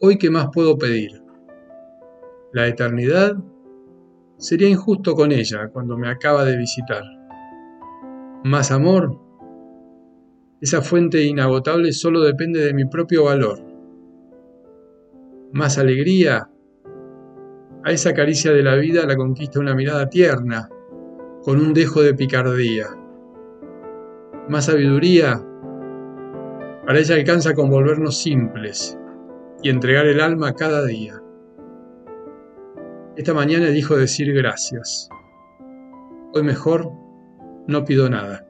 hoy qué más puedo pedir. La eternidad sería injusto con ella cuando me acaba de visitar. Más amor, esa fuente inagotable solo depende de mi propio valor. Más alegría, a esa caricia de la vida la conquista una mirada tierna, con un dejo de picardía. Más sabiduría, para ella alcanza con volvernos simples y entregar el alma cada día. Esta mañana dijo decir gracias. Hoy mejor no pido nada.